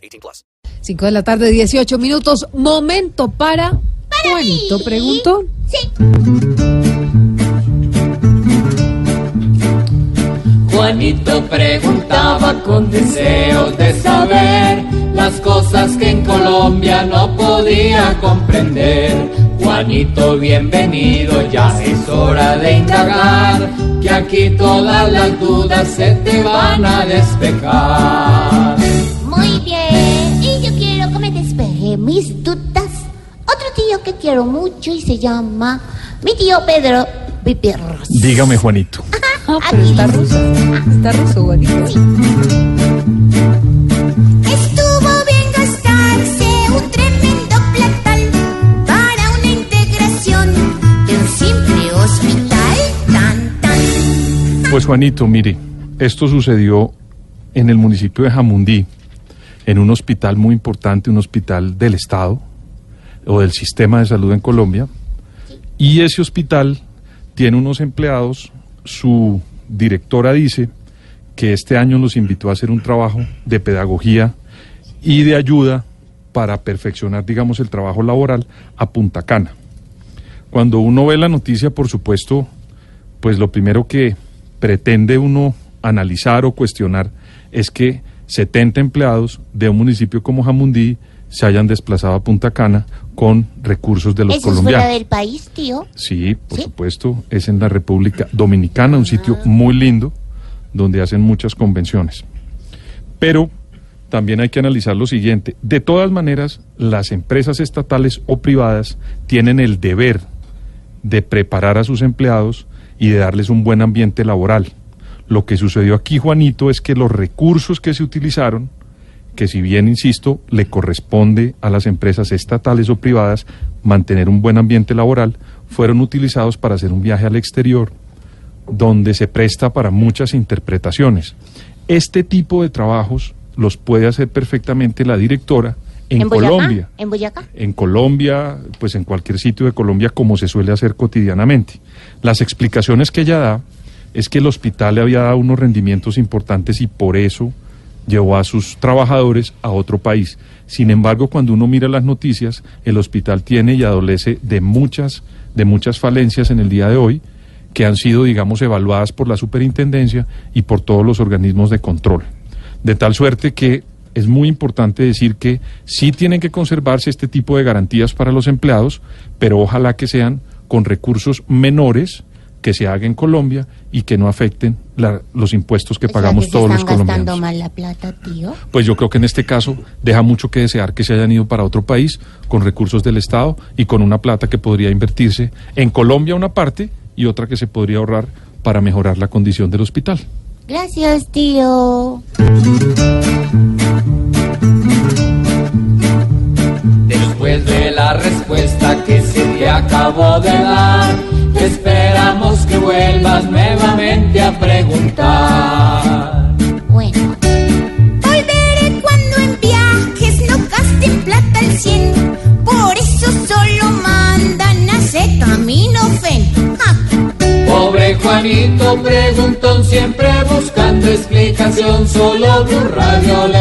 18 plus. 5 de la tarde, 18 minutos. Momento para... Juanito mí. preguntó. Sí. Juanito preguntaba con deseos de saber las cosas que en Colombia no podía comprender. Juanito, bienvenido, ya es hora de indagar, que aquí todas las dudas se te van a despejar. Mis dudas. Otro tío que quiero mucho y se llama mi tío Pedro Viperros. Dígame, Juanito. Ah, está ruso. Está ruso, Juanito. Estuvo bien gastarse un tremendo platal para una integración de un simple hospital. Tan, tan. Pues Juanito, mire, esto sucedió en el municipio de Jamundí, en un hospital muy importante, un hospital del Estado o del sistema de salud en Colombia. Y ese hospital tiene unos empleados, su directora dice que este año nos invitó a hacer un trabajo de pedagogía y de ayuda para perfeccionar, digamos, el trabajo laboral a Punta Cana. Cuando uno ve la noticia, por supuesto, pues lo primero que pretende uno analizar o cuestionar es que 70 empleados de un municipio como Jamundí se hayan desplazado a Punta Cana con recursos de los ¿Eso es colombianos. fuera del país, tío? Sí, por ¿Sí? supuesto, es en la República Dominicana, un sitio muy lindo donde hacen muchas convenciones. Pero también hay que analizar lo siguiente. De todas maneras, las empresas estatales o privadas tienen el deber de preparar a sus empleados y de darles un buen ambiente laboral. Lo que sucedió aquí, Juanito, es que los recursos que se utilizaron, que si bien, insisto, le corresponde a las empresas estatales o privadas mantener un buen ambiente laboral, fueron utilizados para hacer un viaje al exterior donde se presta para muchas interpretaciones. Este tipo de trabajos los puede hacer perfectamente la directora en? Colombia ¿En Boyacá? en Colombia, pues en cualquier sitio de Colombia, como se suele hacer cotidianamente. Las explicaciones que ella da es que el hospital le había dado unos rendimientos importantes y por eso llevó a sus trabajadores a otro país. Sin embargo, cuando uno mira las noticias, el hospital tiene y adolece de muchas, de muchas falencias en el día de hoy que han sido, digamos, evaluadas por la superintendencia y por todos los organismos de control. De tal suerte que es muy importante decir que sí tienen que conservarse este tipo de garantías para los empleados, pero ojalá que sean con recursos menores que se haga en Colombia y que no afecten la- los impuestos que O sea, pagamos que se todos los están gastando colombianos. mal la plata, tío. Pues yo creo que en este caso deja mucho que desear que se hayan ido para otro país con recursos del Estado y con una plata que podría invertirse en Colombia una parte y otra que se podría ahorrar para mejorar la condición del hospital. Gracias, tío. Después de la respuesta que se te acabó de nuevamente a preguntar. Bueno. Volveré cuando en viajes no gasten plata al cien. Por eso solo mandan a ese camino fen. Ja. Pobre Juanito preguntón, siempre buscando explicación, solo Blue Radio le.